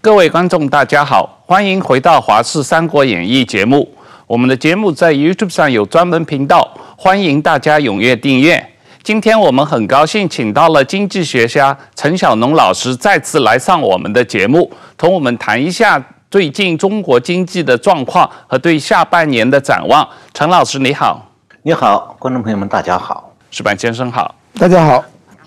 各位观众，大家好，欢迎回到《华视三国演义》节目。我们的节目在 YouTube 上有专门频道，欢迎大家踊跃订阅。今天我们很高兴请到了经济学家陈小农老师再次来上我们的节目，同我们谈一下最近中国经济的状况和对下半年的展望。陈老师你好，你好，观众朋友们大家好，石板先生好，大家好。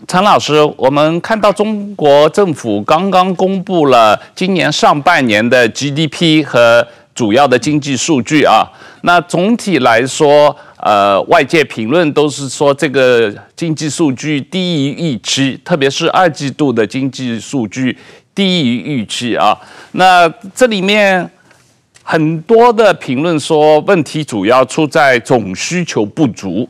陈老师，我们看到中国政府刚刚公布了今年上半年的 GDP 和主要的经济数据啊。那总体来说，呃，外界评论都是说这个经济数据低于预期，特别是二季度的经济数据低于预期啊。那这里面很多的评论说，问题主要出在总需求不足。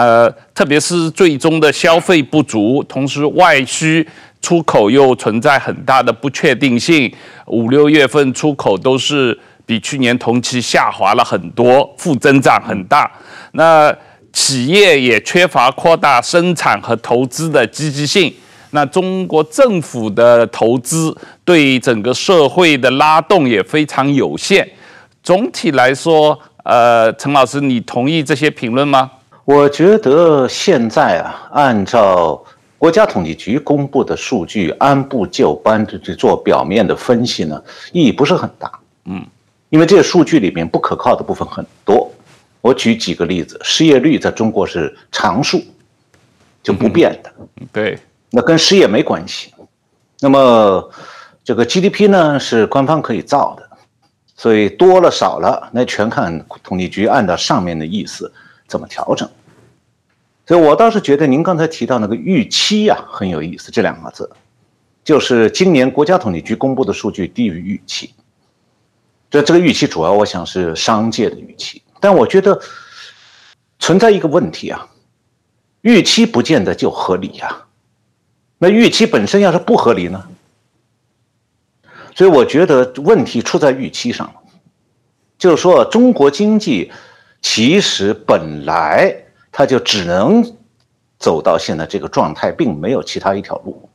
呃，特别是最终的消费不足，同时外需出口又存在很大的不确定性。五六月份出口都是比去年同期下滑了很多，负增长很大。那企业也缺乏扩大生产和投资的积极性。那中国政府的投资对整个社会的拉动也非常有限。总体来说，呃，陈老师，你同意这些评论吗？我觉得现在啊，按照国家统计局公布的数据，按部就班的去做表面的分析呢，意义不是很大。嗯，因为这些数据里面不可靠的部分很多。我举几个例子，失业率在中国是常数，就不变的。嗯，对，那跟失业没关系。那么这个 GDP 呢，是官方可以造的，所以多了少了，那全看统计局按照上面的意思。怎么调整？所以我倒是觉得您刚才提到那个预期呀，很有意思。这两个字，就是今年国家统计局公布的数据低于预期。这这个预期主要我想是商界的预期，但我觉得存在一个问题啊，预期不见得就合理呀。那预期本身要是不合理呢？所以我觉得问题出在预期上了，就是说中国经济。其实本来它就只能走到现在这个状态，并没有其他一条路。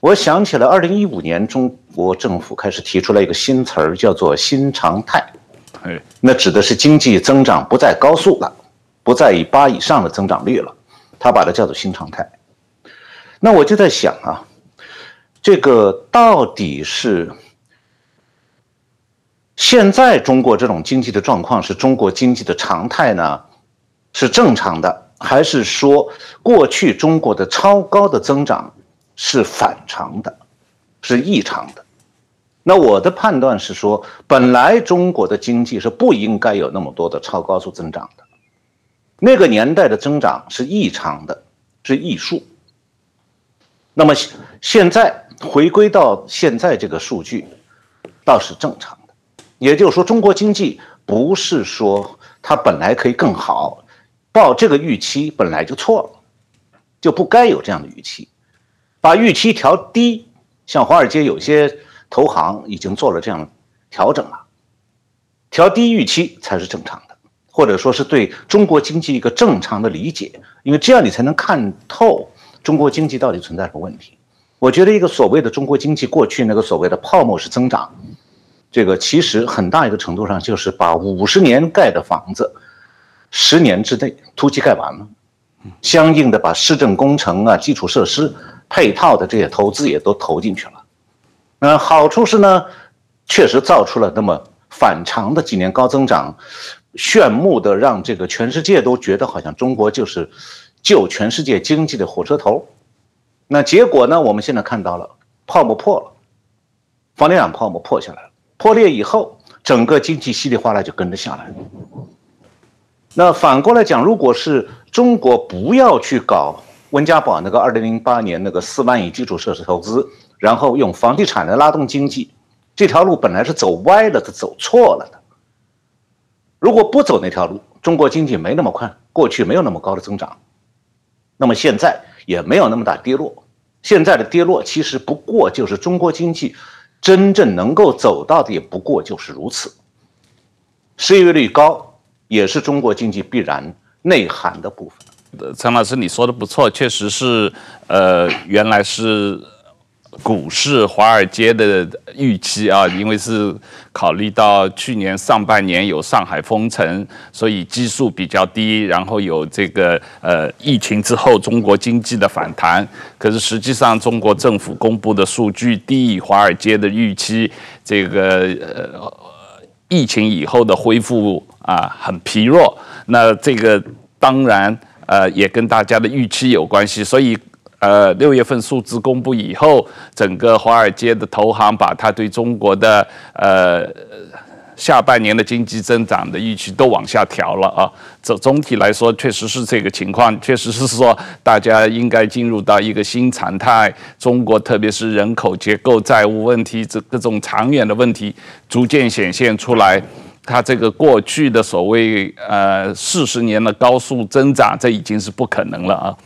我想起了二零一五年中国政府开始提出了一个新词儿，叫做“新常态”。哎，那指的是经济增长不再高速了，不再以八以上的增长率了，他把它叫做“新常态”。那我就在想啊，这个到底是？现在中国这种经济的状况是中国经济的常态呢？是正常的，还是说过去中国的超高的增长是反常的，是异常的？那我的判断是说，本来中国的经济是不应该有那么多的超高速增长的，那个年代的增长是异常的，是异数。那么现在回归到现在这个数据，倒是正常的。也就是说，中国经济不是说它本来可以更好，报这个预期本来就错了，就不该有这样的预期，把预期调低，像华尔街有些投行已经做了这样调整了，调低预期才是正常的，或者说是对中国经济一个正常的理解，因为这样你才能看透中国经济到底存在什么问题。我觉得一个所谓的中国经济过去那个所谓的泡沫式增长。这个其实很大一个程度上就是把五十年盖的房子，十年之内突击盖完了，相应的把市政工程啊、基础设施配套的这些投资也都投进去了。那，好处是呢，确实造出了那么反常的几年高增长，炫目的让这个全世界都觉得好像中国就是救全世界经济的火车头。那结果呢，我们现在看到了泡沫破了，房地产泡沫破下来了。破裂以后，整个经济稀里哗啦就跟着下来了。那反过来讲，如果是中国不要去搞温家宝那个二零零八年那个四万亿基础设施投资，然后用房地产来拉动经济，这条路本来是走歪了的，走错了的。如果不走那条路，中国经济没那么快，过去没有那么高的增长，那么现在也没有那么大跌落。现在的跌落其实不过就是中国经济。真正能够走到的也不过就是如此，失业率高也是中国经济必然内涵的部分。陈老师，你说的不错，确实是，呃，原来是股市、华尔街的预期啊，因为是考虑到去年上半年有上海封城，所以基数比较低，然后有这个呃疫情之后中国经济的反弹。可是实际上，中国政府公布的数据低于华尔街的预期，这个呃疫情以后的恢复啊很疲弱。那这个当然呃也跟大家的预期有关系，所以。呃，六月份数字公布以后，整个华尔街的投行把它对中国的呃下半年的经济增长的预期都往下调了啊。总总体来说，确实是这个情况，确实是说大家应该进入到一个新常态。中国特别是人口结构、债务问题这各种长远的问题逐渐显现出来，它这个过去的所谓呃四十年的高速增长，这已经是不可能了啊。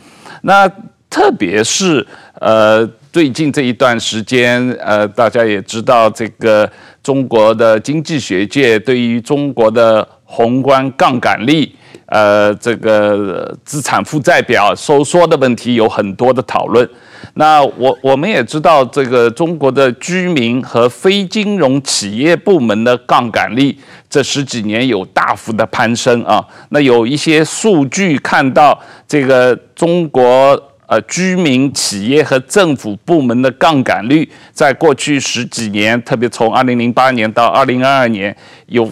那特别是呃，最近这一段时间，呃，大家也知道，这个中国的经济学界对于中国的宏观杠杆力，呃，这个资产负债表收缩的问题有很多的讨论。那我我们也知道，这个中国的居民和非金融企业部门的杠杆率这十几年有大幅的攀升啊。那有一些数据看到，这个中国。呃，居民、企业和政府部门的杠杆率，在过去十几年，特别从二零零八年到二零二二年，有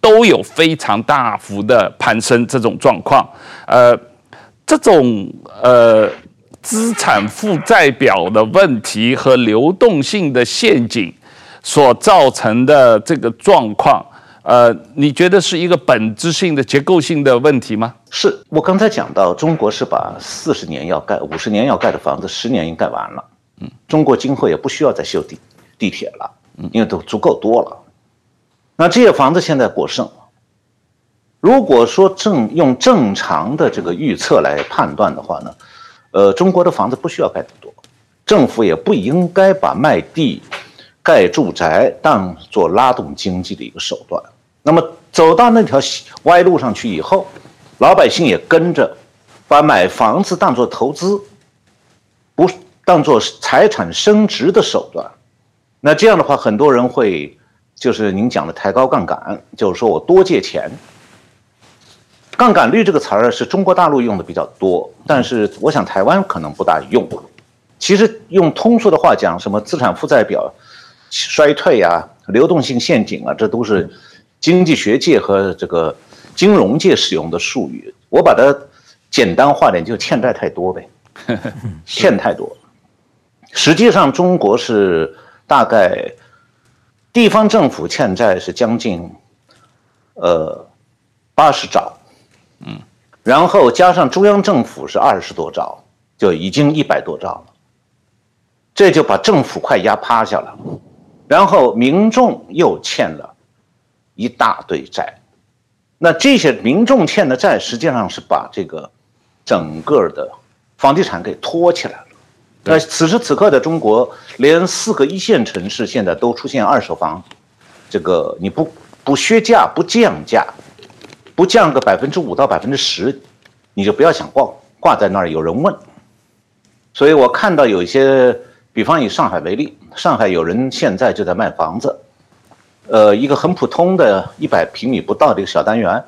都有非常大幅的攀升这种状况。呃，这种呃资产负债表的问题和流动性的陷阱所造成的这个状况。呃，你觉得是一个本质性的结构性的问题吗？是我刚才讲到，中国是把四十年要盖、五十年要盖的房子，十年已经盖完了。嗯，中国今后也不需要再修地地铁了，因为都足够多了。那这些房子现在过剩，如果说正用正常的这个预测来判断的话呢，呃，中国的房子不需要盖那么多，政府也不应该把卖地。盖住宅当做拉动经济的一个手段，那么走到那条歪路上去以后，老百姓也跟着把买房子当做投资，不当做财产升值的手段。那这样的话，很多人会就是您讲的抬高杠杆，就是说我多借钱。杠杆率这个词儿是中国大陆用的比较多，但是我想台湾可能不大用。其实用通俗的话讲，什么资产负债表。衰退啊，流动性陷阱啊，这都是经济学界和这个金融界使用的术语。我把它简单化点，就欠债太多呗，欠太多。实际上，中国是大概地方政府欠债是将近呃八十兆，嗯，然后加上中央政府是二十多兆，就已经一百多兆了。这就把政府快压趴下了。然后民众又欠了一大堆债，那这些民众欠的债实际上是把这个整个的房地产给拖起来了。那此时此刻的中国，连四个一线城市现在都出现二手房，这个你不不削价不降价，不降个百分之五到百分之十，你就不要想挂挂在那儿有人问。所以我看到有一些。比方以上海为例，上海有人现在就在卖房子，呃，一个很普通的一百平米不到的一个小单元，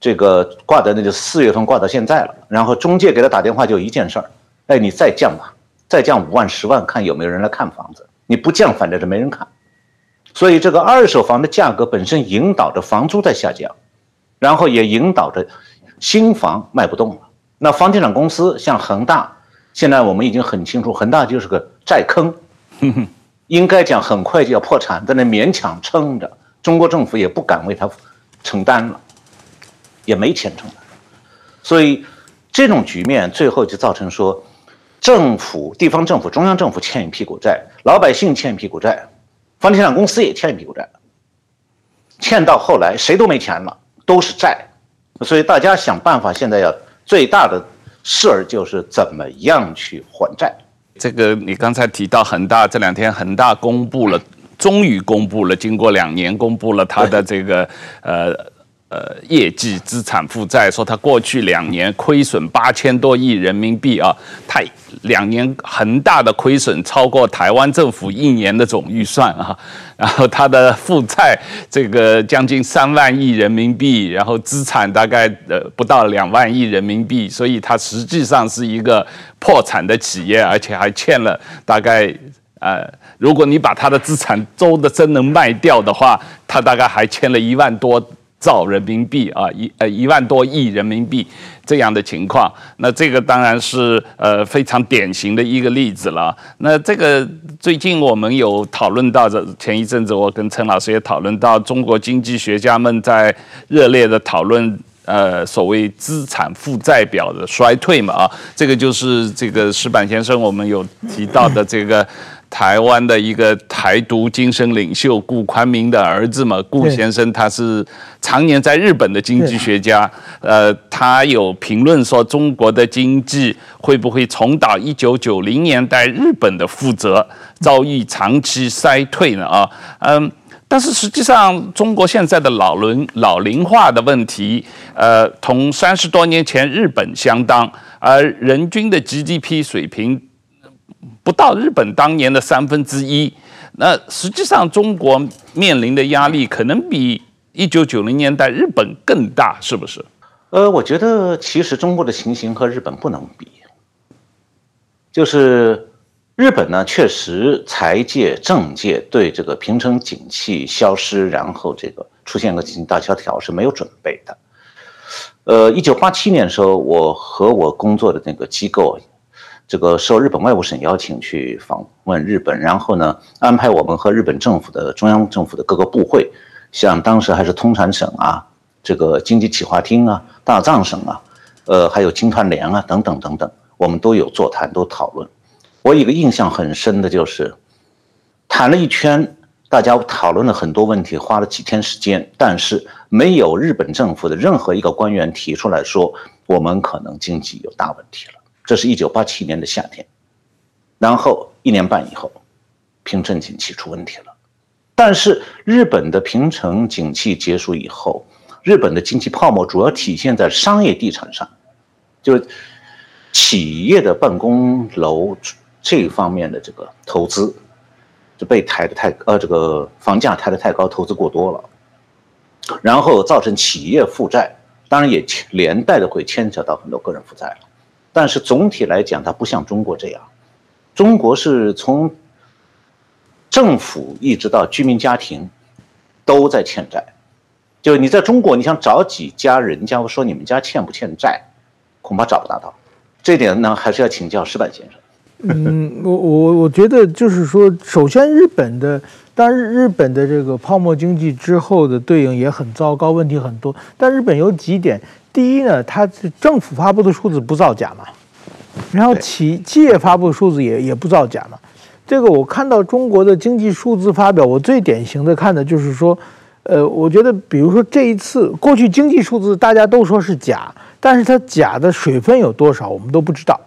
这个挂的那就四月份挂到现在了，然后中介给他打电话就一件事儿，哎，你再降吧，再降五万十万，看有没有人来看房子，你不降，反正是没人看，所以这个二手房的价格本身引导着房租在下降，然后也引导着新房卖不动了，那房地产公司像恒大。现在我们已经很清楚，恒大就是个债坑，应该讲很快就要破产，在那勉强撑着，中国政府也不敢为他承担了，也没钱承担，所以这种局面最后就造成说，政府、地方政府、中央政府欠一屁股债，老百姓欠一屁股债，房地产公司也欠一屁股债，欠到后来谁都没钱了，都是债，所以大家想办法，现在要最大的。事儿就是怎么样去还债。这个你刚才提到恒大，这两天恒大公布了，终于公布了，经过两年公布了他的这个呃呃业绩资产负债，说他过去两年亏损八千多亿人民币啊，他两年很大的亏损超过台湾政府一年的总预算啊，然后他的负债这个将近三万亿人民币，然后资产大概呃不到两万亿人民币，所以他实际上是一个破产的企业，而且还欠了大概。呃，如果你把他的资产周的真能卖掉的话，他大概还欠了一万多兆人民币啊，一呃一万多亿人民币这样的情况。那这个当然是呃非常典型的一个例子了。那这个最近我们有讨论到，这前一阵子我跟陈老师也讨论到，中国经济学家们在热烈的讨论。呃，所谓资产负债表的衰退嘛，啊，这个就是这个石板先生我们有提到的这个台湾的一个台独精神领袖顾宽明的儿子嘛，顾先生他是常年在日本的经济学家，呃，他有评论说中国的经济会不会重蹈一九九零年代日本的覆辙，遭遇长期衰退呢？啊，嗯。但是实际上，中国现在的老龄老龄化的问题，呃，同三十多年前日本相当，而人均的 GDP 水平不到日本当年的三分之一。那实际上，中国面临的压力可能比一九九零年代日本更大，是不是？呃，我觉得其实中国的情形和日本不能比，就是。日本呢，确实财界、政界对这个平成景气消失，然后这个出现个经济大萧条是没有准备的。呃，一九八七年的时候，我和我工作的那个机构，这个受日本外务省邀请去访问日本，然后呢，安排我们和日本政府的中央政府的各个部会，像当时还是通产省啊，这个经济企划厅啊，大藏省啊，呃，还有经团联啊等等等等，我们都有座谈，都讨论。我一个印象很深的就是，谈了一圈，大家讨论了很多问题，花了几天时间，但是没有日本政府的任何一个官员提出来说，我们可能经济有大问题了。这是一九八七年的夏天，然后一年半以后，平成景气出问题了。但是日本的平成景气结束以后，日本的经济泡沫主要体现在商业地产上，就企业的办公楼。这方面的这个投资就被抬得太呃，这个房价抬得太高，投资过多了，然后造成企业负债，当然也连带的会牵扯到很多个人负债了。但是总体来讲，它不像中国这样，中国是从政府一直到居民家庭都在欠债，就你在中国，你想找几家人家说你们家欠不欠债，恐怕找不大到。这点呢，还是要请教石板先生。嗯，我我我觉得就是说，首先日本的，当然日本的这个泡沫经济之后的对应也很糟糕，问题很多。但日本有几点，第一呢，它政府发布的数字不造假嘛，然后企企业发布的数字也也不造假嘛。这个我看到中国的经济数字发表，我最典型的看的就是说，呃，我觉得比如说这一次过去经济数字大家都说是假，但是它假的水分有多少，我们都不知道。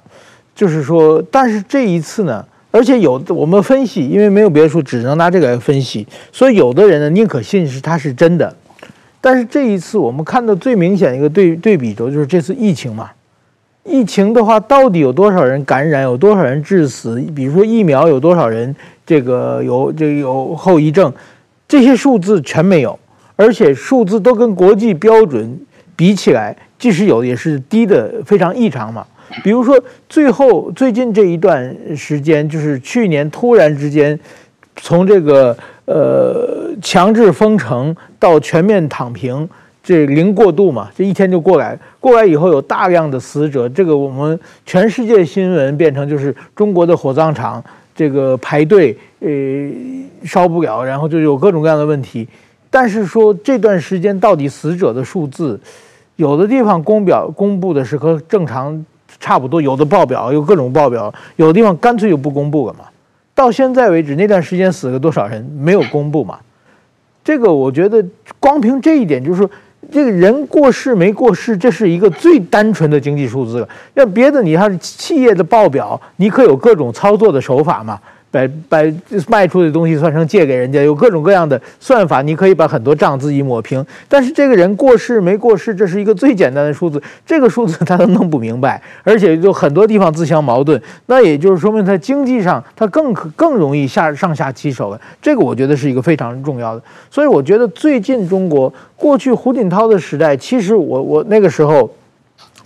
就是说，但是这一次呢，而且有我们分析，因为没有别的数，只能拿这个来分析，所以有的人呢宁可信是它是真的。但是这一次我们看到最明显一个对对比轴就是这次疫情嘛，疫情的话到底有多少人感染，有多少人致死？比如说疫苗有多少人这个有这个有后遗症，这些数字全没有，而且数字都跟国际标准比起来，即使有也是低的非常异常嘛。比如说，最后最近这一段时间，就是去年突然之间，从这个呃强制封城到全面躺平，这零过渡嘛，这一天就过来。过来以后有大量的死者，这个我们全世界新闻变成就是中国的火葬场，这个排队呃烧不了，然后就有各种各样的问题。但是说这段时间到底死者的数字，有的地方公表公布的是和正常。差不多，有的报表有各种报表，有的地方干脆就不公布了嘛。到现在为止，那段时间死了多少人没有公布嘛？这个我觉得光凭这一点，就是说这个人过世没过世，这是一个最单纯的经济数字。要别的，你看企业的报表，你可有各种操作的手法嘛？把把卖出的东西算成借给人家，有各种各样的算法，你可以把很多账自己抹平。但是这个人过世没过世，这是一个最简单的数字，这个数字他都弄不明白，而且就很多地方自相矛盾。那也就是说明他经济上他更可更容易下上下其手了。这个我觉得是一个非常重要的。所以我觉得最近中国过去胡锦涛的时代，其实我我那个时候。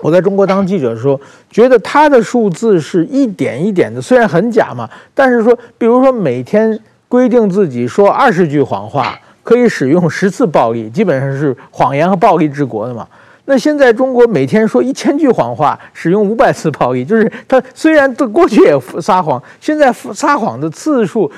我在中国当记者的时候，觉得他的数字是一点一点的，虽然很假嘛，但是说，比如说每天规定自己说二十句谎话，可以使用十次暴力，基本上是谎言和暴力治国的嘛。那现在中国每天说一千句谎话，使用五百次暴力，就是他虽然过去也撒谎，现在撒谎的次数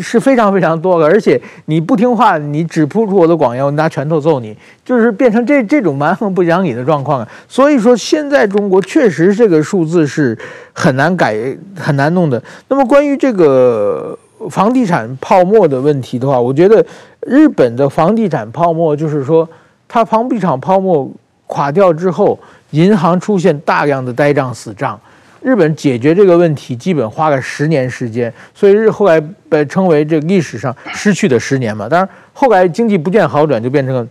是非常非常多的，而且你不听话，你只扑出我的谎言，我拿拳头揍你，就是变成这这种蛮横不讲理的状况。所以说，现在中国确实这个数字是很难改、很难弄的。那么关于这个房地产泡沫的问题的话，我觉得日本的房地产泡沫就是说，它房地产泡沫。垮掉之后，银行出现大量的呆账死账，日本解决这个问题基本花了十年时间，所以日后来被称为这个历史上失去的十年嘛。当然后来经济不见好转，就变成了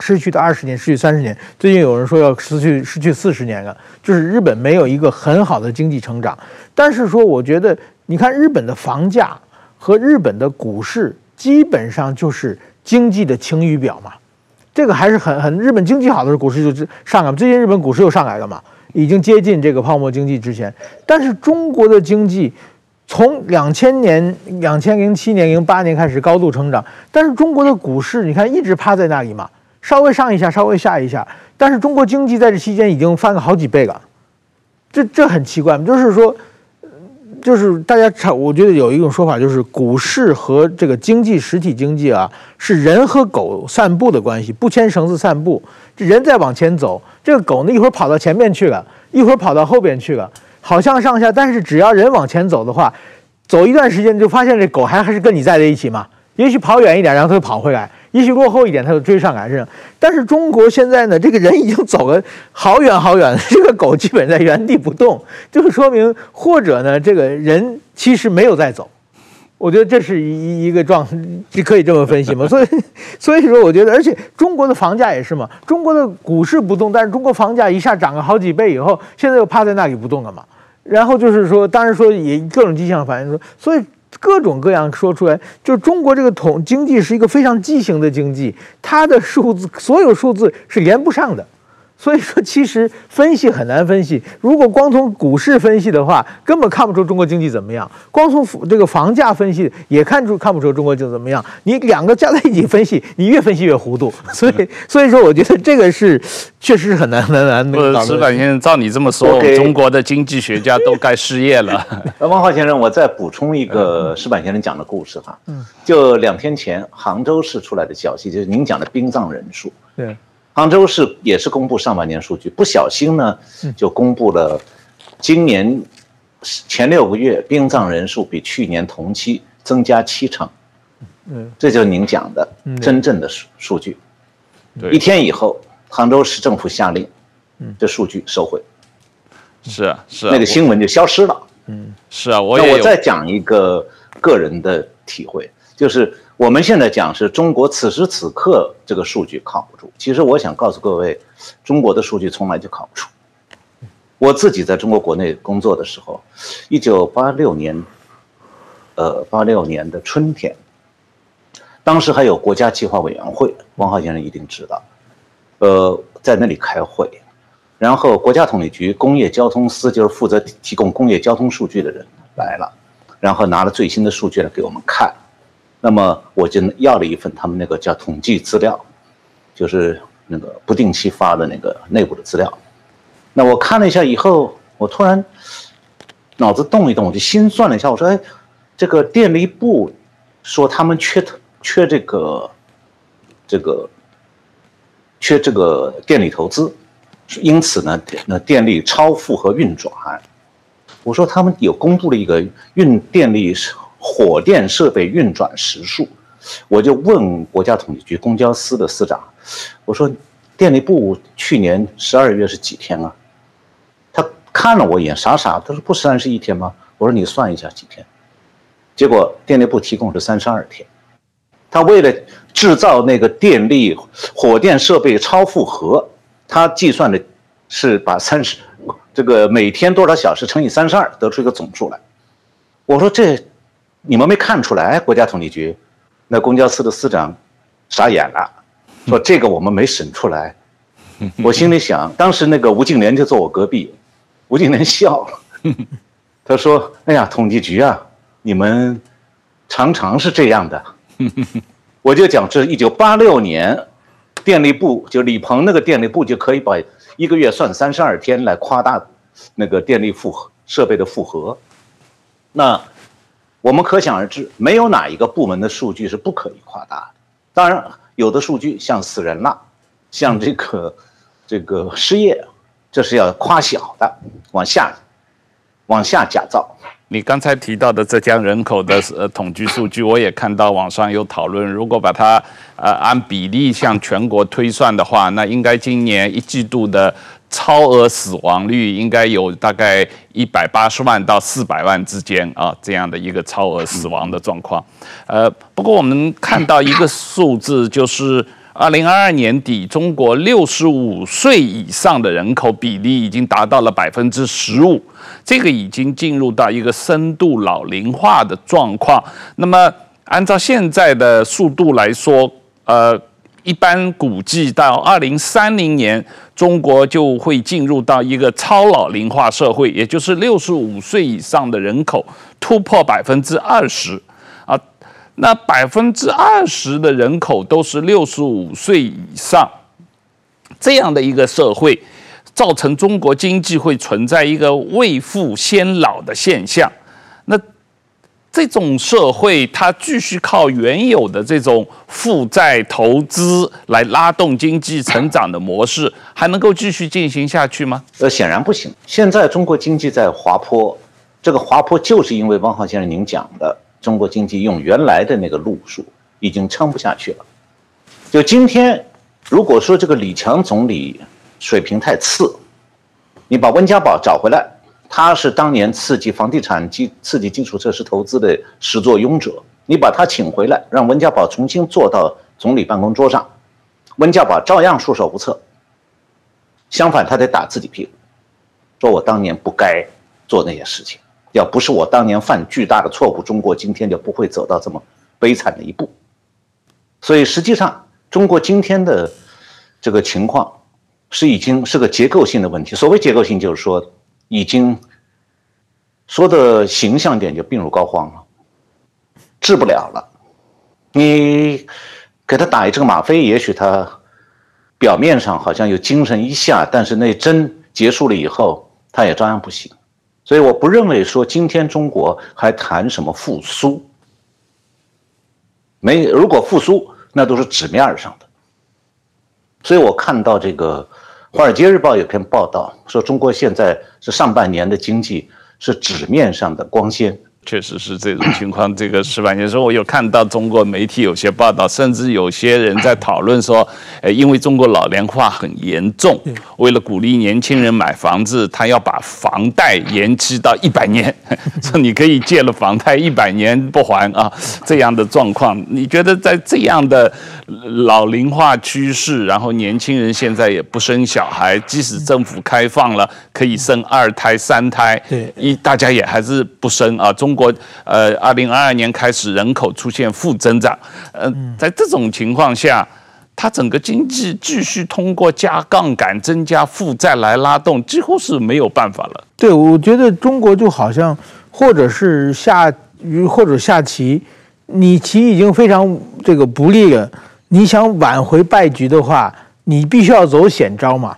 失去的二十年，失去三十年。最近有人说要失去失去四十年了，就是日本没有一个很好的经济成长。但是说，我觉得你看日本的房价和日本的股市，基本上就是经济的晴雨表嘛。这个还是很很日本经济好的时候，股市就上来。最近日本股市又上来了嘛，已经接近这个泡沫经济之前。但是中国的经济从两千年、两千零七年、零八年开始高度成长，但是中国的股市你看一直趴在那里嘛，稍微上一下，稍微下一下。但是中国经济在这期间已经翻了好几倍了，这这很奇怪，就是说。就是大家常，我觉得有一种说法，就是股市和这个经济实体经济啊，是人和狗散步的关系，不牵绳子散步。这人在往前走，这个狗呢一会儿跑到前面去了，一会儿跑到后边去了，好像上下。但是只要人往前走的话，走一段时间就发现这狗还还是跟你在在一起嘛。也许跑远一点，然后它就跑回来。也许落后一点，他就追上来是。但是中国现在呢，这个人已经走了好远好远了，这个狗基本在原地不动，就是说明或者呢，这个人其实没有在走。我觉得这是一一个状，就可以这么分析嘛。所以，所以说，我觉得，而且中国的房价也是嘛，中国的股市不动，但是中国房价一下涨了好几倍以后，现在又趴在那里不动了嘛。然后就是说，当然说也各种迹象反映说，所以。各种各样说出来，就中国这个统经济是一个非常畸形的经济，它的数字所有数字是连不上的。所以说，其实分析很难分析。如果光从股市分析的话，根本看不出中国经济怎么样；光从这个房价分析，也看出看不出中国经济怎么样。你两个加在一起分析，你越分析越糊涂。所以，所以说，我觉得这个是确实是很难很难。不是石板先生，照你这么说.中国的经济学家都该失业了。汪浩先生，我再补充一个石板先生讲的故事哈。嗯。就两天前，杭州市出来的消息，就是您讲的殡葬人数。对。杭州市也是公布上半年数据，不小心呢，就公布了今年前六个月殡葬人数比去年同期增加七成，嗯，这就是您讲的真正的数数据。一天以后，杭州市政府下令，这数据收回，是啊，是啊，那个新闻就消失了。嗯，是啊，我那我再讲一个个人的体会，就是。我们现在讲是中国此时此刻这个数据靠不住，其实我想告诉各位，中国的数据从来就靠不住。我自己在中国国内工作的时候，一九八六年，呃，八六年的春天，当时还有国家计划委员会，汪浩先生一定知道，呃，在那里开会，然后国家统计局工业交通司就是负责提供工业交通数据的人来了，然后拿了最新的数据来给我们看。那么我就要了一份他们那个叫统计资料，就是那个不定期发的那个内部的资料。那我看了一下以后，我突然脑子动一动，我就心算了一下，我说：“哎，这个电力部说他们缺缺这个这个缺这个电力投资，因此呢，那电力超负荷运转。”我说他们有公布了一个运电力。火电设备运转时数，我就问国家统计局公交司的司长，我说电力部去年十二月是几天啊？他看了我一眼，傻傻，他说不三十一天吗？我说你算一下几天，结果电力部提供是三十二天。他为了制造那个电力火电设备超负荷，他计算的是把三十这个每天多少小时乘以三十二，得出一个总数来。我说这你们没看出来？国家统计局那公交司的司长傻眼了，说这个我们没审出来。我心里想，当时那个吴敬琏就坐我隔壁，吴敬琏笑了，他说：“哎呀，统计局啊，你们常常是这样的。”我就讲，这一九八六年，电力部就李鹏那个电力部就可以把一个月算三十二天来夸大那个电力负荷设备的负荷。那我们可想而知，没有哪一个部门的数据是不可以夸大的。当然，有的数据像死人了，像这个。这个失业，这是要夸小的，往下，往下假造。你刚才提到的浙江人口的呃统计数据，我也看到网上有讨论，如果把它呃按比例向全国推算的话，那应该今年一季度的超额死亡率应该有大概一百八十万到四百万之间啊，这样的一个超额死亡的状况。呃，不过我们看到一个数字就是。二零二二年底，中国六十五岁以上的人口比例已经达到了百分之十五，这个已经进入到一个深度老龄化的状况。那么，按照现在的速度来说，呃，一般估计到二零三零年，中国就会进入到一个超老龄化社会，也就是六十五岁以上的人口突破百分之二十。啊那百分之二十的人口都是六十五岁以上，这样的一个社会，造成中国经济会存在一个未富先老的现象。这种社会，它继续靠原有的这种负债投资来拉动经济成长的模式，还能够继续进行下去吗？呃，显然不行。现在中国经济在滑坡，这个滑坡就是因为汪浩先生您讲的。中国经济用原来的那个路数已经撑不下去了。就今天，如果说这个李强总理水平太次，你把温家宝找回来，他是当年刺激房地产基、刺激基础设施投资的始作俑者，你把他请回来，让温家宝重新坐到总理办公桌上，温家宝照样束手无策。相反，他得打自己屁股，说我当年不该做那些事情。要不是我当年犯巨大的错误，中国今天就不会走到这么悲惨的一步。所以实际上，中国今天的这个情况是已经是个结构性的问题。所谓结构性，就是说已经说的形象点，就病入膏肓了，治不了了。你给他打一针吗啡，也许他表面上好像有精神一下，但是那针结束了以后，他也照样不行。所以我不认为说今天中国还谈什么复苏，没，如果复苏那都是纸面上的。所以我看到这个《华尔街日报》有篇报道说，中国现在是上半年的经济是纸面上的光鲜。确实是这种情况。这个是吧？有时候我有看到中国媒体有些报道，甚至有些人在讨论说，呃，因为中国老龄化很严重，为了鼓励年轻人买房子，他要把房贷延期到一百年，说你可以借了房贷一百年不还啊，这样的状况。你觉得在这样的老龄化趋势，然后年轻人现在也不生小孩，即使政府开放了可以生二胎、三胎，对，一大家也还是不生啊。中中国呃，二零二二年开始人口出现负增长，呃，在这种情况下，它整个经济继续通过加杠杆、增加负债来拉动，几乎是没有办法了。对，我觉得中国就好像，或者是下鱼，或者下棋，你棋已经非常这个不利了，你想挽回败局的话，你必须要走险招嘛。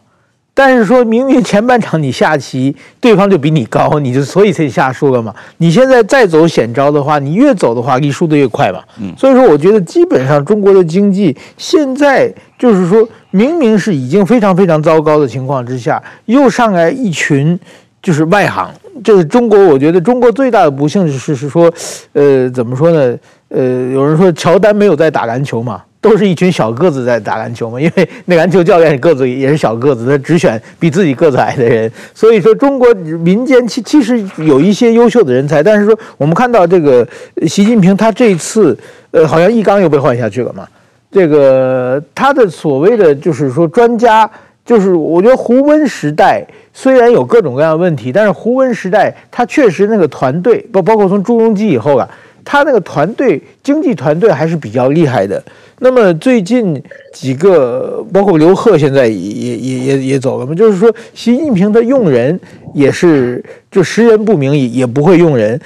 但是说明明前半场你下棋，对方就比你高，你就所以才下输了嘛。你现在再走险招的话，你越走的话，你输的越快嘛。嗯，所以说我觉得基本上中国的经济现在就是说明明是已经非常非常糟糕的情况之下，又上来一群就是外行。这是中国，我觉得中国最大的不幸是是说，呃，怎么说呢？呃，有人说乔丹没有在打篮球嘛。都是一群小个子在打篮球嘛，因为那篮球教练个子也是小个子，他只选比自己个子矮的人。所以说，中国民间其其实有一些优秀的人才，但是说我们看到这个习近平他这一次，呃，好像易纲又被换下去了嘛。这个他的所谓的就是说专家，就是我觉得胡温时代虽然有各种各样的问题，但是胡温时代他确实那个团队，包包括从朱镕基以后啊。他那个团队经济团队还是比较厉害的。那么最近几个，包括刘鹤现在也也也也走了嘛，就是说习近平的用人也是就识人不明，也也不会用人。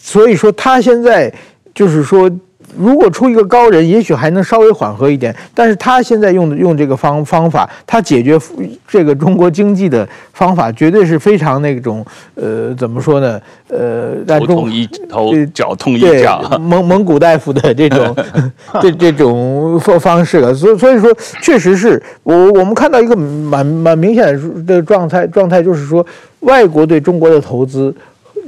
所以说他现在就是说。如果出一个高人，也许还能稍微缓和一点。但是他现在用的用这个方方法，他解决这个中国经济的方法，绝对是非常那种呃，怎么说呢？呃，头痛医头，脚痛医脚，蒙蒙古大夫的这种 这这种方方式了。所以所以说，确实是我我们看到一个蛮蛮明显的状态状态，就是说外国对中国的投资，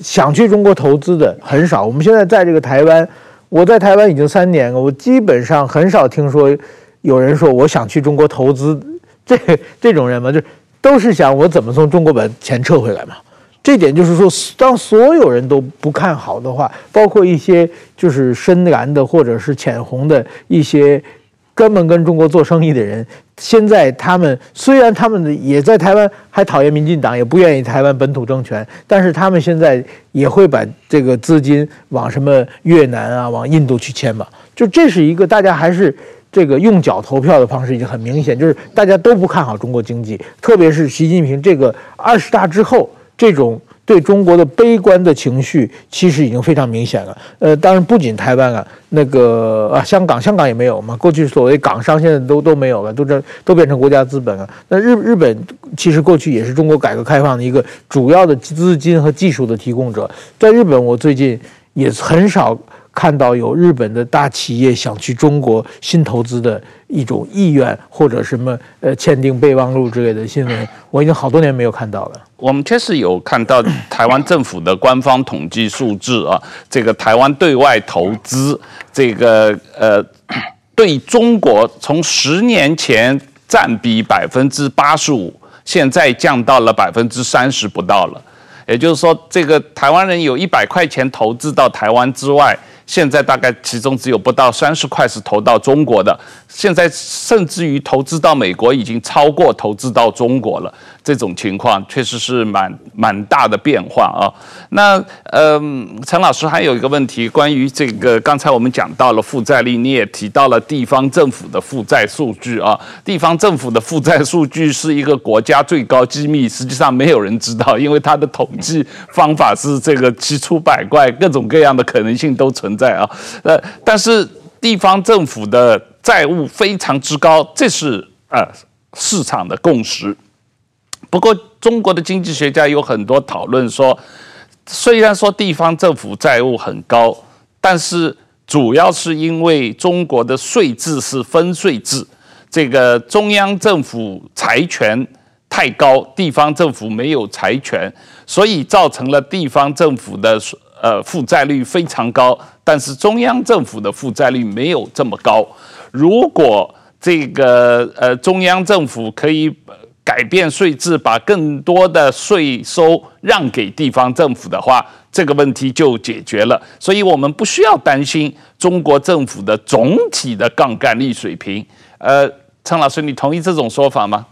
想去中国投资的很少。我们现在在这个台湾。我在台湾已经三年了，我基本上很少听说有人说我想去中国投资，这 这种人嘛，就都是想我怎么从中国把钱撤回来嘛。这点就是说，当所有人都不看好的话，包括一些就是深蓝的或者是浅红的一些。专门跟中国做生意的人，现在他们虽然他们也在台湾还讨厌民进党，也不愿意台湾本土政权，但是他们现在也会把这个资金往什么越南啊、往印度去迁嘛。就这是一个大家还是这个用脚投票的方式，已经很明显，就是大家都不看好中国经济，特别是习近平这个二十大之后这种。对中国的悲观的情绪，其实已经非常明显了。呃，当然不仅台湾啊，那个啊，香港，香港也没有嘛。过去所谓港商现在都都没有了，都这都变成国家资本了。那日日本其实过去也是中国改革开放的一个主要的资金和技术的提供者。在日本，我最近也很少。看到有日本的大企业想去中国新投资的一种意愿，或者什么呃签订备忘录之类的新闻，我已经好多年没有看到了。我们确实有看到台湾政府的官方统计数字啊，这个台湾对外投资，这个呃对中国从十年前占比百分之八十五，现在降到了百分之三十不到了。也就是说，这个台湾人有一百块钱投资到台湾之外。现在大概其中只有不到三十块是投到中国的，现在甚至于投资到美国已经超过投资到中国了。这种情况确实是蛮蛮大的变化啊。那嗯，陈老师还有一个问题，关于这个刚才我们讲到了负债率，你也提到了地方政府的负债数据啊。地方政府的负债数据是一个国家最高机密，实际上没有人知道，因为它的统计方法是这个奇出百怪，各种各样的可能性都存在啊。呃，但是地方政府的债务非常之高，这是呃市场的共识。不过，中国的经济学家有很多讨论说，虽然说地方政府债务很高，但是主要是因为中国的税制是分税制，这个中央政府财权太高，地方政府没有财权，所以造成了地方政府的呃负债率非常高，但是中央政府的负债率没有这么高。如果这个呃中央政府可以。改变税制，把更多的税收让给地方政府的话，这个问题就解决了。所以我们不需要担心中国政府的总体的杠杆率水平。呃，陈老师，你同意这种说法吗？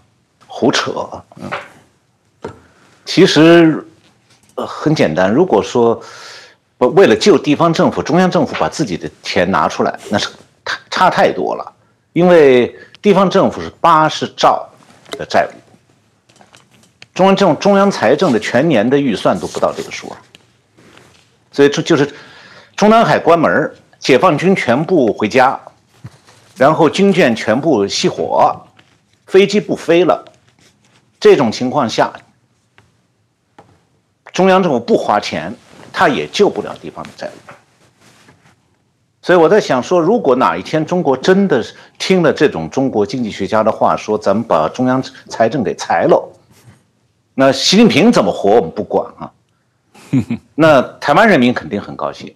胡扯。嗯，其实呃很简单。如果说不为了救地方政府，中央政府把自己的钱拿出来，那是差太多了。因为地方政府是八十兆的债务。中央这种中央财政的全年的预算都不到这个数，所以这就是中南海关门，解放军全部回家，然后军舰全部熄火，飞机不飞了，这种情况下，中央政府不花钱，他也救不了地方的债务。所以我在想说，如果哪一天中国真的听了这种中国经济学家的话，说咱们把中央财政给裁了。那习近平怎么活我们不管啊，那台湾人民肯定很高兴，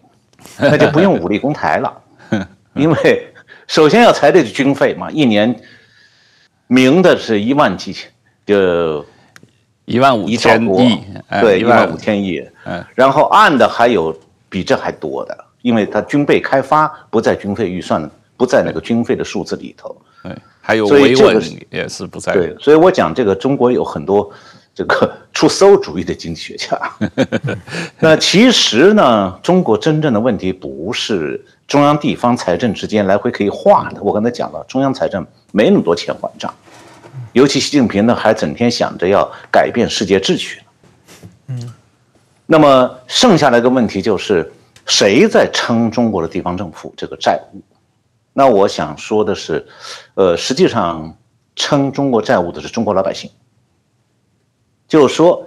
那就不用武力攻台了，因为首先要裁这个军费嘛，一年明的是一万几千，就一万五千亿，对，一万五千亿。嗯，然后暗的还有比这还多的，因为它军备开发不在军费预算，不在那个军费的数字里头。对，还有维稳也是不在。对，所以我讲这个中国有很多这个 出馊主意的经济学家。那其实呢，中国真正的问题不是中央地方财政之间来回可以划的。我刚才讲了，中央财政没那么多钱还账，尤其习近平呢还整天想着要改变世界秩序。嗯，那么剩下来的问题就是谁在撑中国的地方政府这个债务？那我想说的是，呃，实际上撑中国债务的是中国老百姓。就是说，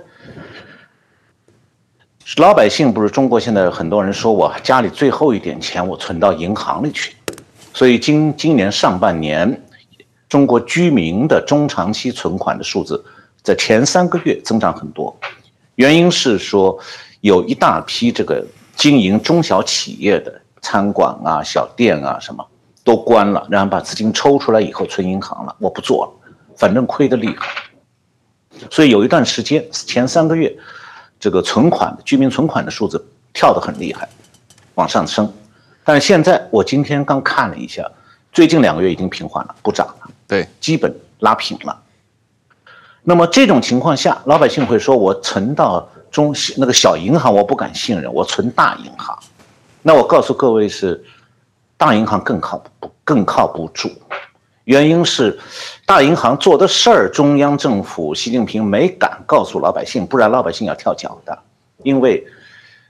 老百姓不是中国现在很多人说我家里最后一点钱我存到银行里去，所以今今年上半年，中国居民的中长期存款的数字在前三个月增长很多，原因是说有一大批这个经营中小企业的餐馆啊、小店啊什么。都关了，然后把资金抽出来以后存银行了。我不做了，反正亏得厉害。所以有一段时间，前三个月，这个存款居民存款的数字跳得很厉害，往上升。但是现在我今天刚看了一下，最近两个月已经平缓了，不涨了。对，基本拉平了。那么这种情况下，老百姓会说：“我存到中那个小银行，我不敢信任，我存大银行。”那我告诉各位是。大银行更靠不更靠不住，原因是大银行做的事儿，中央政府习近平没敢告诉老百姓，不然老百姓要跳脚的。因为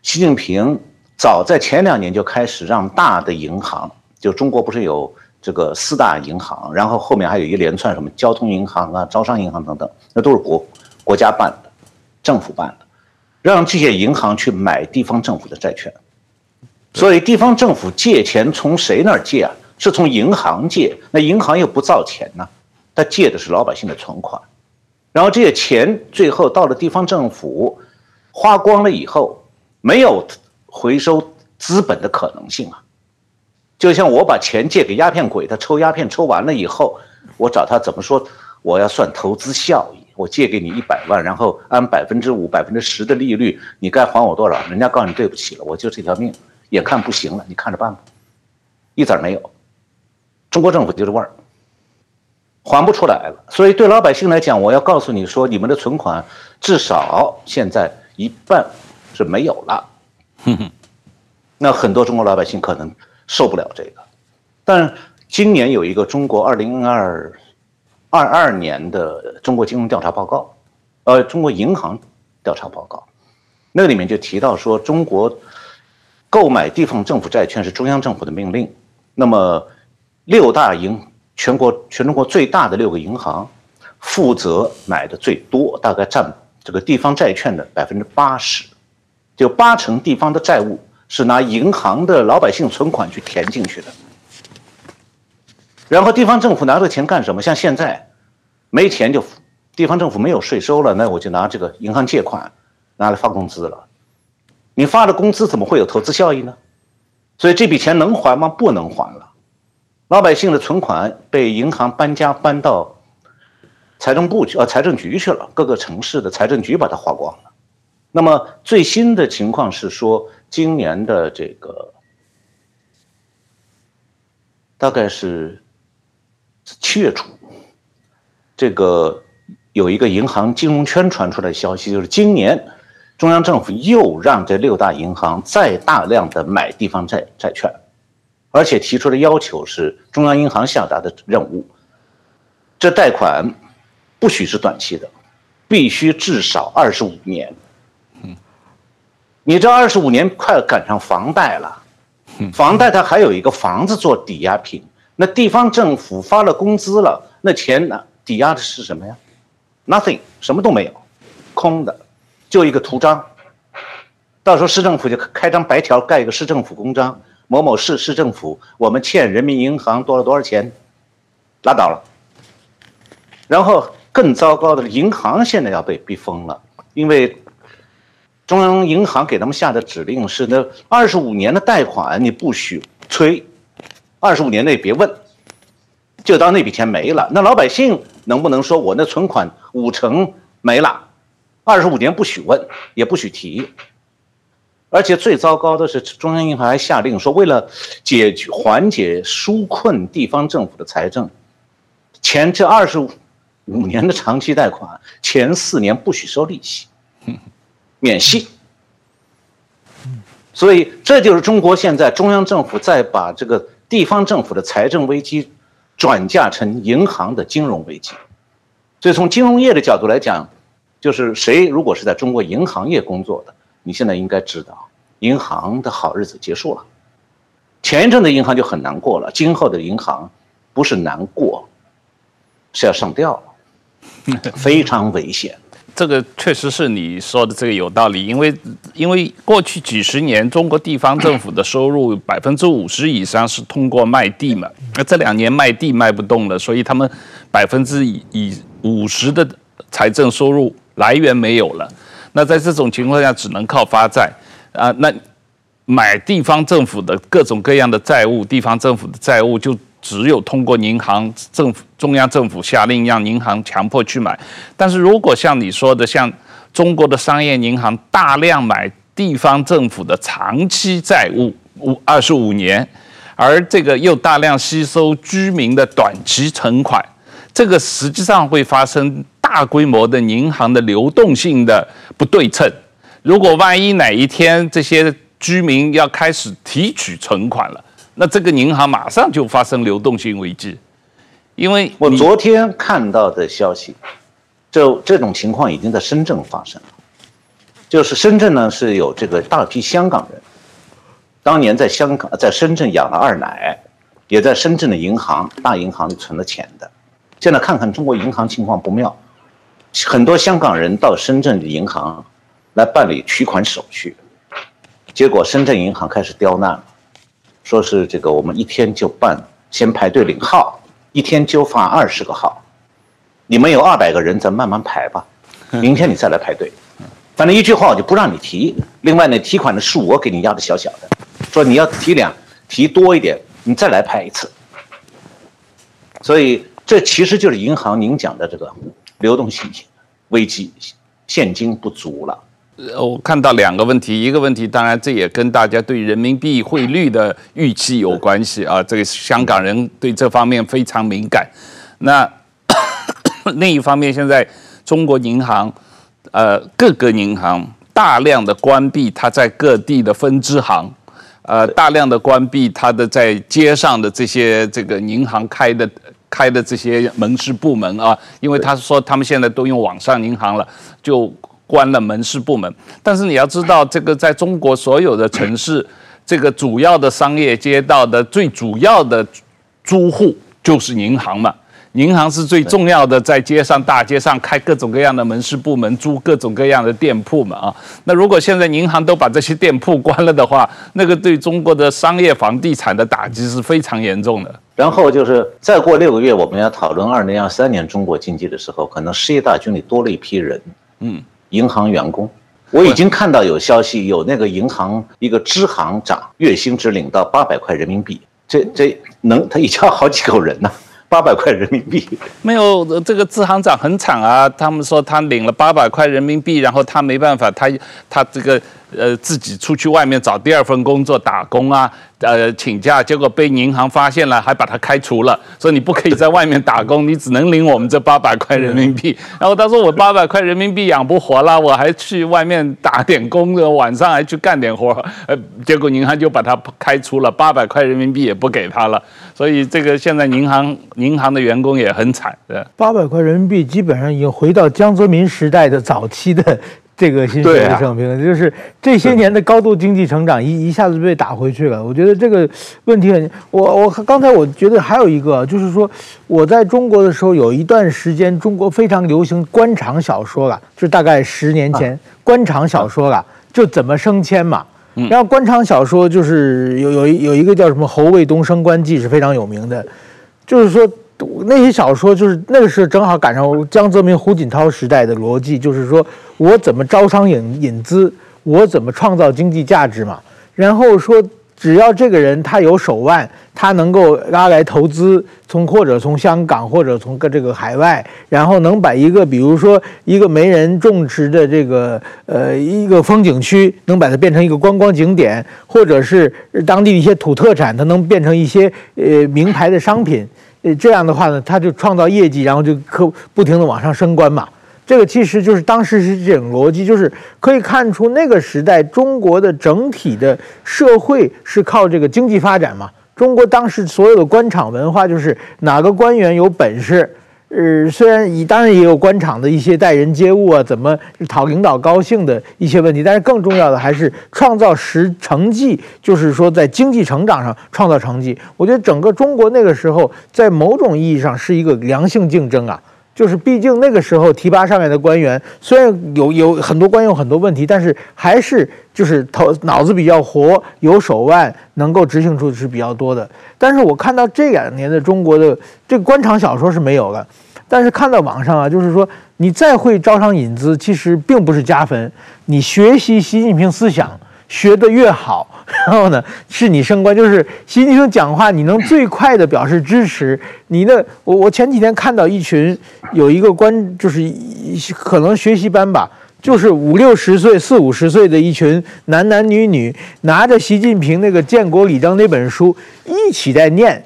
习近平早在前两年就开始让大的银行，就中国不是有这个四大银行，然后后面还有一连串什么交通银行啊、招商银行等等，那都是国国家办的，政府办的，让这些银行去买地方政府的债券。所以地方政府借钱从谁那儿借啊？是从银行借，那银行又不造钱呢，他借的是老百姓的存款，然后这些钱最后到了地方政府，花光了以后，没有回收资本的可能性啊。就像我把钱借给鸦片鬼，他抽鸦片抽完了以后，我找他怎么说？我要算投资效益，我借给你一百万，然后按百分之五、百分之十的利率，你该还我多少？人家告诉你对不起了，我就这条命。眼看不行了，你看着办吧，一子没有。中国政府就是味儿，还不出来了。所以对老百姓来讲，我要告诉你说，你们的存款至少现在一半是没有了。哼哼，那很多中国老百姓可能受不了这个。但今年有一个中国二零二二二年的中国金融调查报告，呃，中国银行调查报告，那里面就提到说中国。购买地方政府债券是中央政府的命令，那么六大银全国全中国最大的六个银行负责买的最多，大概占这个地方债券的百分之八十，就八成地方的债务是拿银行的老百姓存款去填进去的。然后地方政府拿这个钱干什么？像现在没钱就地方政府没有税收了，那我就拿这个银行借款拿来发工资了。你发了工资怎么会有投资效益呢？所以这笔钱能还吗？不能还了。老百姓的存款被银行搬家搬到财政部去，呃，财政局去了。各个城市的财政局把它花光了。那么最新的情况是说，今年的这个大概是七月初，这个有一个银行金融圈传出来的消息，就是今年。中央政府又让这六大银行再大量的买地方债债券，而且提出的要求是中央银行下达的任务，这贷款不许是短期的，必须至少二十五年。嗯，你这二十五年快赶上房贷了，房贷它还有一个房子做抵押品，那地方政府发了工资了，那钱呢？抵押的是什么呀？Nothing，什么都没有，空的。就一个图章，到时候市政府就开张白条盖一个市政府公章，某某市市政府，我们欠人民银行多了多少钱，拉倒了。然后更糟糕的是，银行现在要被逼疯了，因为中央银行给他们下的指令是：那二十五年的贷款你不许催，二十五年内别问，就当那笔钱没了。那老百姓能不能说我那存款五成没了，二十五年不许问，也不许提？而且最糟糕的是，中央银行还下令说，为了解决缓解纾困地方政府的财政，前这二十五年的长期贷款，前四年不许收利息，免息。所以这就是中国现在中央政府在把这个地方政府的财政危机转嫁成银行的金融危机。所以从金融业的角度来讲，就是谁如果是在中国银行业工作的。你现在应该知道，银行的好日子结束了。前一阵的银行就很难过了，今后的银行不是难过，是要上吊了，非常危险。这个确实是你说的这个有道理，因为因为过去几十年中国地方政府的收入 百分之五十以上是通过卖地嘛，那这两年卖地卖不动了，所以他们百分之以五十的财政收入来源没有了。那在这种情况下，只能靠发债啊。那买地方政府的各种各样的债务，地方政府的债务就只有通过银行政府、中央政府下令让银行强迫去买。但是如果像你说的，像中国的商业银行大量买地方政府的长期债务，五二十五年，而这个又大量吸收居民的短期存款，这个实际上会发生。大规模的银行的流动性的不对称，如果万一哪一天这些居民要开始提取存款了，那这个银行马上就发生流动性危机。因为我昨天看到的消息，就这种情况已经在深圳发生了，就是深圳呢是有这个大批香港人，当年在香港在深圳养了二奶，也在深圳的银行大银行里存了钱的，现在看看中国银行情况不妙。很多香港人到深圳的银行来办理取款手续，结果深圳银行开始刁难了，说是这个我们一天就办，先排队领号，一天就发二十个号，你们有二百个人，咱慢慢排吧，明天你再来排队，反正一句话我就不让你提。另外呢，提款的数额给你压的小小的，说你要提两提多一点，你再来排一次。所以这其实就是银行您讲的这个。流动性危机，现金不足了。我看到两个问题，一个问题当然这也跟大家对人民币汇率的预期有关系啊。这个香港人对这方面非常敏感。那 另一方面，现在中国银行，呃，各个银行大量的关闭它在各地的分支行，呃，大量的关闭它的在街上的这些这个银行开的。开的这些门市部门啊，因为他说他们现在都用网上银行了，就关了门市部门。但是你要知道，这个在中国所有的城市，这个主要的商业街道的最主要的租户就是银行嘛。银行是最重要的，在街上大街上开各种各样的门市部门，租各种各样的店铺嘛啊。那如果现在银行都把这些店铺关了的话，那个对中国的商业房地产的打击是非常严重的。然后就是再过六个月，我们要讨论二零二三年中国经济的时候，可能失业大军里多了一批人，嗯，银行员工。我已经看到有消息，有那个银行一个支行长月薪只领到八百块人民币，这这能他一家好几口人呢？八百块人民币，没有这个支行长很惨啊！他们说他领了八百块人民币，然后他没办法，他他这个呃自己出去外面找第二份工作打工啊。呃，请假，结果被银行发现了，还把他开除了，说你不可以在外面打工，你只能领我们这八百块人民币。然后他说我八百块人民币养不活了，我还去外面打点工，晚上还去干点活，呃，结果银行就把他开除了，八百块人民币也不给他了。所以这个现在银行 银行的员工也很惨，对。八百块人民币基本上已经回到江泽民时代的早期的。这个薪水的水平，啊、就是这些年的高度经济成长一一下子被打回去了。我觉得这个问题很，我我刚才我觉得还有一个，就是说我在中国的时候有一段时间，中国非常流行官场小说了，就大概十年前，啊、官场小说了，就怎么升迁嘛。然后官场小说就是有有有一个叫什么《侯卫东升官记》是非常有名的，就是说。那些小说就是那个时候正好赶上江泽民、胡锦涛时代的逻辑，就是说我怎么招商引引资，我怎么创造经济价值嘛。然后说只要这个人他有手腕，他能够拉来投资，从或者从香港或者从个这个海外，然后能把一个比如说一个没人种植的这个呃一个风景区，能把它变成一个观光景点，或者是当地一些土特产，它能变成一些呃名牌的商品，呃这样的话呢，他就创造业绩，然后就可不停地往上升官嘛。这个其实就是当时是这种逻辑，就是可以看出那个时代中国的整体的社会是靠这个经济发展嘛。中国当时所有的官场文化就是哪个官员有本事，呃，虽然以当然也有官场的一些待人接物啊，怎么讨领导高兴的一些问题，但是更重要的还是创造实成绩，就是说在经济成长上创造成绩。我觉得整个中国那个时候在某种意义上是一个良性竞争啊。就是，毕竟那个时候提拔上面的官员，虽然有有很多官员有很多问题，但是还是就是头脑子比较活，有手腕，能够执行出是比较多的。但是我看到这两年的中国的这个官场小说是没有了，但是看到网上啊，就是说你再会招商引资，其实并不是加分。你学习习近平思想，学得越好。然后呢，是你升官，就是习近平讲话，你能最快的表示支持。你的，我我前几天看到一群有一个官，就是可能学习班吧，就是五六十岁、四五十岁的一群男男女女，拿着习近平那个《建国礼章》那本书一起在念。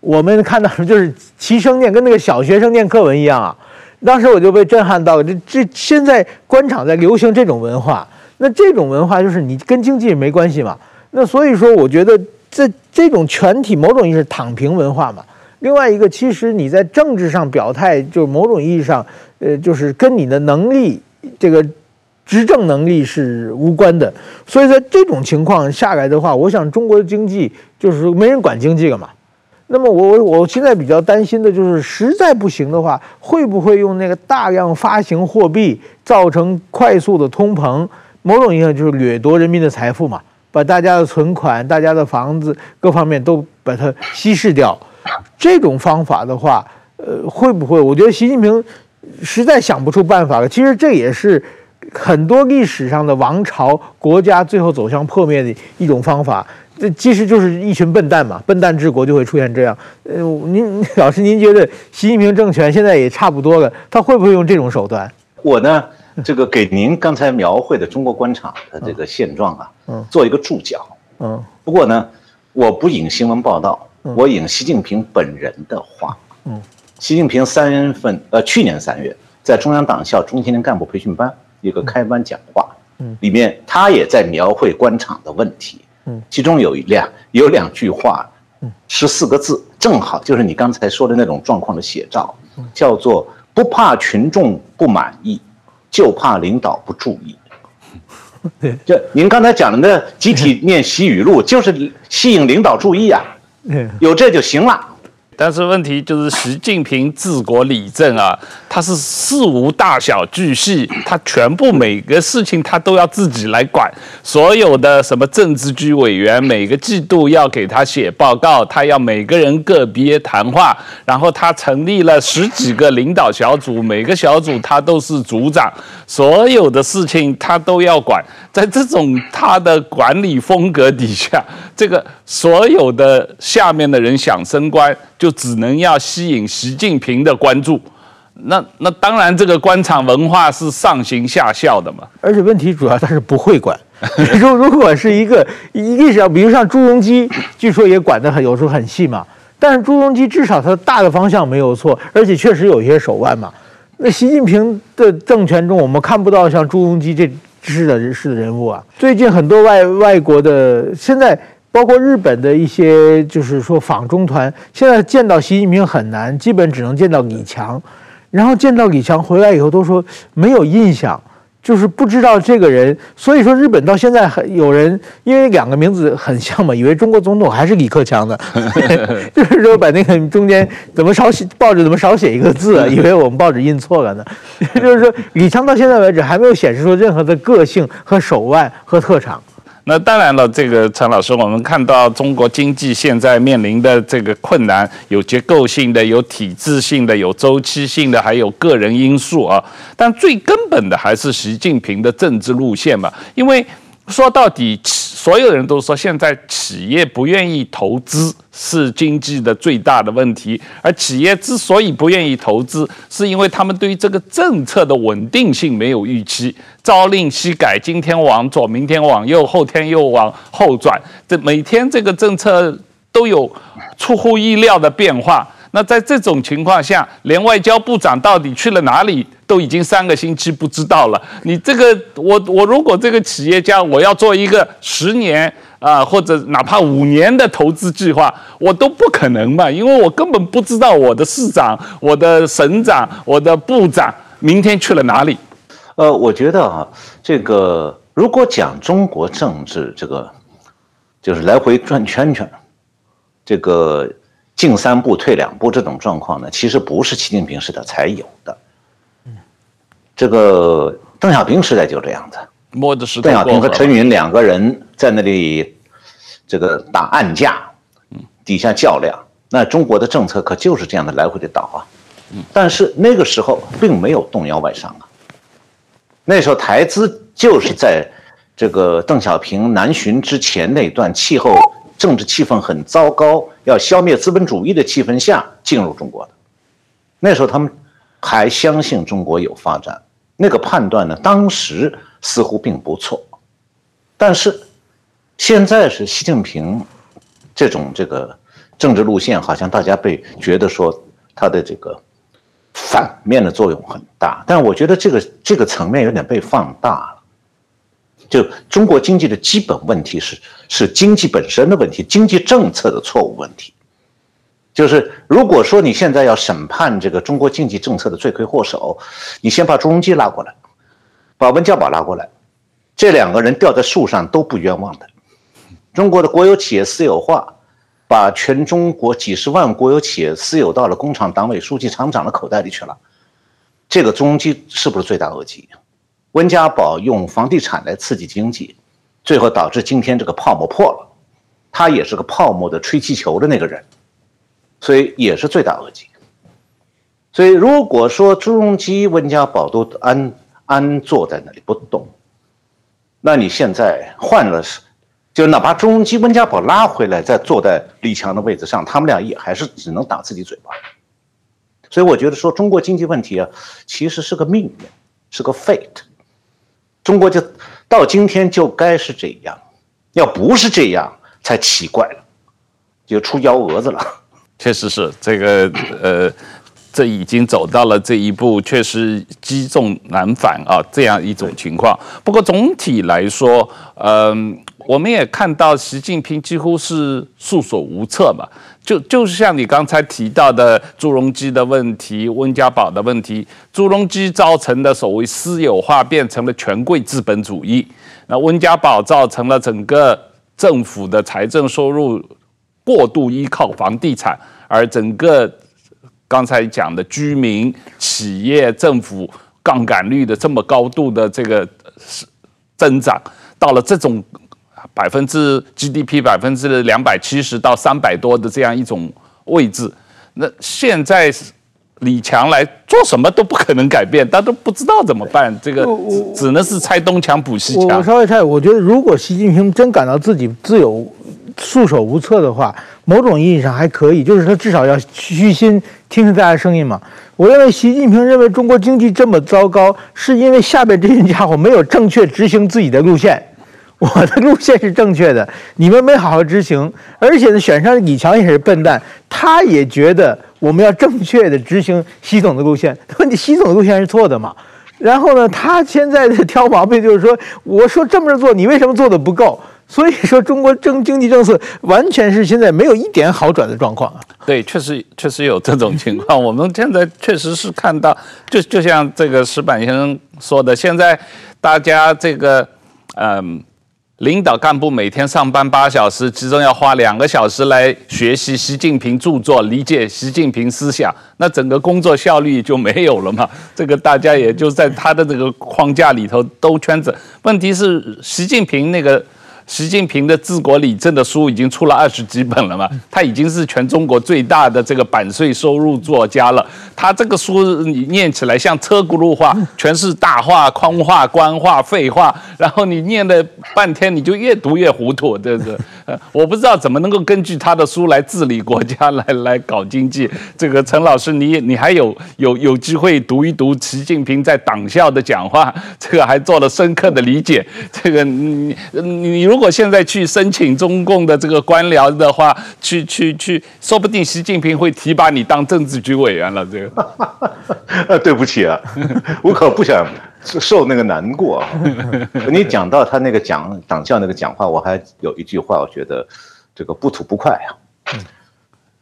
我们看到 就是齐声念，跟那个小学生念课文一样啊。当时我就被震撼到了，这这现在官场在流行这种文化，那这种文化就是你跟经济没关系嘛。那所以说，我觉得这这种全体某种意义是躺平文化嘛。另外一个，其实你在政治上表态，就某种意义上，呃，就是跟你的能力，这个执政能力是无关的。所以在这种情况下来的话，我想中国的经济就是没人管经济了嘛。那么我我我现在比较担心的就是，实在不行的话，会不会用那个大量发行货币，造成快速的通膨？某种意义上就是掠夺人民的财富嘛。把大家的存款、大家的房子各方面都把它稀释掉，这种方法的话，呃，会不会？我觉得习近平实在想不出办法了。其实这也是很多历史上的王朝、国家最后走向破灭的一种方法。这其实就是一群笨蛋嘛，笨蛋治国就会出现这样。呃，您老师，您觉得习近平政权现在也差不多了，他会不会用这种手段？我呢？这个给您刚才描绘的中国官场的这个现状啊，嗯，做一个注脚，嗯，不过呢，我不引新闻报道，我引习近平本人的话，嗯，习近平三月份，呃，去年三月在中央党校中青年干部培训班一个开班讲话，嗯，里面他也在描绘官场的问题，嗯，其中有一两有两句话，嗯，十四个字，正好就是你刚才说的那种状况的写照，叫做不怕群众不满意。就怕领导不注意，对，就您刚才讲的那集体念习语录，就是吸引领导注意啊，有这就行了。但是问题就是习近平治国理政啊，他是事无大小巨细，他全部每个事情他都要自己来管。所有的什么政治局委员，每个季度要给他写报告，他要每个人个别谈话，然后他成立了十几个领导小组，每个小组他都是组长，所有的事情他都要管。在这种他的管理风格底下，这个所有的下面的人想升官，就只能要吸引习近平的关注。那那当然，这个官场文化是上行下效的嘛。而且问题主要他是不会管。如如果是一个一历史上，比如像朱镕基，据说也管得很，有时候很细嘛。但是朱镕基至少他的大的方向没有错，而且确实有一些手腕嘛。那习近平的政权中，我们看不到像朱镕基这。是的，是的人物啊。最近很多外外国的，现在包括日本的一些，就是说访中团，现在见到习近平很难，基本只能见到李强，然后见到李强回来以后都说没有印象。就是不知道这个人，所以说日本到现在很有人，因为两个名字很像嘛，以为中国总统还是李克强的，就是说把那个中间怎么少写报纸怎么少写一个字啊，以为我们报纸印错了呢。就是说李强到现在为止还没有显示出任何的个性和手腕和特长。那当然了，这个陈老师，我们看到中国经济现在面临的这个困难，有结构性的，有体制性的，有周期性的，还有个人因素啊。但最根本的还是习近平的政治路线嘛，因为说到底，所有人都说现在企业不愿意投资是经济的最大的问题，而企业之所以不愿意投资，是因为他们对于这个政策的稳定性没有预期，朝令夕改，今天往左，明天往右，后天又往后转，这每天这个政策都有出乎意料的变化。那在这种情况下，连外交部长到底去了哪里都已经三个星期不知道了。你这个，我我如果这个企业家，我要做一个十年啊、或者哪怕五年的投资计划，我都不可能嘛，因为我根本不知道我的市长、我的省长、我的部长明天去了哪里。呃，我觉得啊，这个如果讲中国政治，这个就是来回转圈圈，这个。进三步退两步这种状况呢，其实不是习近平时代才有的。这个邓小平时代就这样子。摸的是邓小平和陈云两个人在那里，这个打暗架，底下较量。那中国的政策可就是这样的来回的倒啊。但是那个时候并没有动摇外商啊。那时候台资就是在这个邓小平南巡之前那段气候。政治气氛很糟糕，要消灭资本主义的气氛下进入中国的，那时候他们还相信中国有发展，那个判断呢，当时似乎并不错，但是现在是习近平这种这个政治路线，好像大家被觉得说他的这个反面的作用很大，但我觉得这个这个层面有点被放大了。就中国经济的基本问题是是经济本身的问题，经济政策的错误问题。就是如果说你现在要审判这个中国经济政策的罪魁祸首，你先把朱镕基拉过来，把温家宝拉过来，这两个人吊在树上都不冤枉的。中国的国有企业私有化，把全中国几十万国有企业私有到了工厂党委书记、厂长的口袋里去了，这个朱镕基是不是罪大恶极？温家宝用房地产来刺激经济，最后导致今天这个泡沫破了，他也是个泡沫的吹气球的那个人，所以也是罪大恶极。所以如果说朱镕基、温家宝都安安坐在那里不动，那你现在换了是，就哪怕朱镕基、温家宝拉回来，再坐在李强的位置上，他们俩也还是只能打自己嘴巴。所以我觉得说中国经济问题啊，其实是个命运，是个 fate。中国就到今天就该是这样，要不是这样才奇怪了，就出幺蛾子了。确实是这个，呃，这已经走到了这一步，确实积重难返啊，这样一种情况。不过总体来说，嗯、我们也看到习近平几乎是束手无策嘛，就就是像你刚才提到的朱镕基的问题、温家宝的问题，朱镕基造成的所谓私有化变成了权贵资本主义，那温家宝造成了整个政府的财政收入过度依靠房地产，而整个刚才讲的居民、企业、政府杠杆率的这么高度的这个增长，到了这种。百分之 GDP 百分之两百七十到三百多的这样一种位置，那现在李强来做什么都不可能改变，他都不知道怎么办，这个只能是拆东墙补西墙。我稍微猜，我觉得如果习近平真感到自己自有束手无策的话，某种意义上还可以，就是他至少要虚心听听大家声音嘛。我认为习近平认为中国经济这么糟糕，是因为下边这群家伙没有正确执行自己的路线。我的路线是正确的，你们没好好执行，而且呢，选上李强也是笨蛋，他也觉得我们要正确的执行习总的路线，问题习总的路线是错的嘛？然后呢，他现在的挑毛病就是说，我说这么着做，你为什么做的不够？所以说，中国政经济政策完全是现在没有一点好转的状况啊。对，确实确实有这种情况，我们现在确实是看到，就就像这个石板先生说的，现在大家这个嗯。领导干部每天上班八小时，其中要花两个小时来学习习近平著作，理解习近平思想，那整个工作效率就没有了嘛？这个大家也就在他的这个框架里头兜圈子。问题是习近平那个。习近平的治国理政的书已经出了二十几本了嘛？他已经是全中国最大的这个版税收入作家了。他这个书你念起来像车轱辘话，全是大话、空话、官话、废话。然后你念了半天你就越读越糊涂，这个 呃，我不知道怎么能够根据他的书来治理国家，来来搞经济。这个陈老师，你你还有有有机会读一读习近平在党校的讲话，这个还做了深刻的理解。这个你你如果现在去申请中共的这个官僚的话，去去去，说不定习近平会提拔你当政治局委员了。这个，呃，对不起啊，我可不想。受那个难过，你讲到他那个讲党校那个讲话，我还有一句话，我觉得这个不吐不快啊。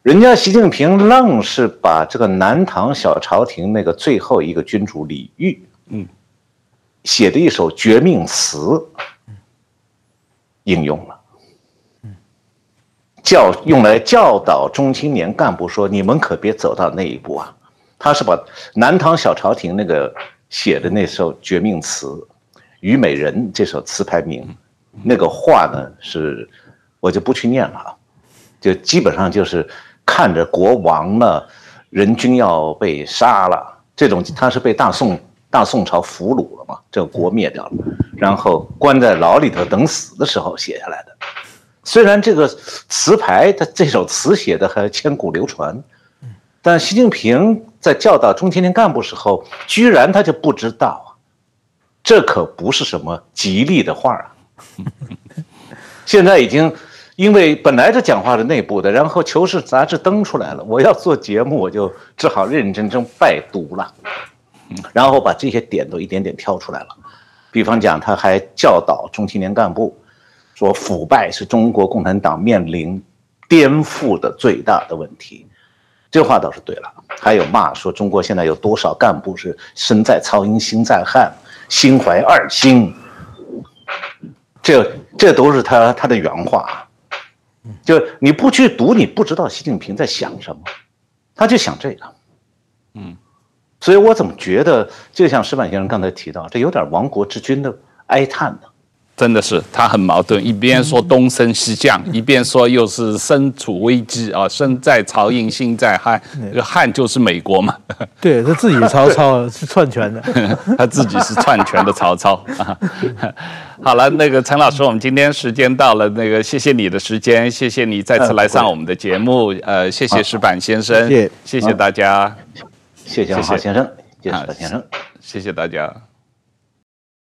人家习近平愣是把这个南唐小朝廷那个最后一个君主李煜，嗯，写的一首绝命词，应用了，教用来教导中青年干部说：你们可别走到那一步啊。他是把南唐小朝廷那个。写的那首绝命词《虞美人》这首词牌名，那个话呢是，我就不去念了，就基本上就是看着国王呢，人均要被杀了，这种他是被大宋大宋朝俘虏了嘛，这个国灭掉了，然后关在牢里头等死的时候写下来的。虽然这个词牌他这首词写的还千古流传。但习近平在教导中青年干部时候，居然他就不知道啊，这可不是什么吉利的话啊。现在已经，因为本来这讲话是内部的，然后《求是》杂志登出来了，我要做节目，我就只好认认真真拜读了，然后把这些点都一点点挑出来了。比方讲，他还教导中青年干部，说腐败是中国共产党面临颠覆的最大的问题。这话倒是对了，还有骂说中国现在有多少干部是身在曹营心在汉，心怀二心，这这都是他他的原话。就你不去读，你不知道习近平在想什么，他就想这个。嗯，所以我怎么觉得就像石板先生刚才提到，这有点亡国之君的哀叹呢？真的是他很矛盾，一边说东升西降，一边说又是身处危机啊，身在曹营心在汉，这个汉就是美国嘛。对，他自己曹操是篡权的，他自己是篡权的曹操。好了，那个陈老师，我们今天时间到了，那个谢谢你的时间，谢谢你再次来上我们的节目，呃，谢谢石板先生，谢谢大家，谢谢郝先生，谢谢郝先生，谢谢大家。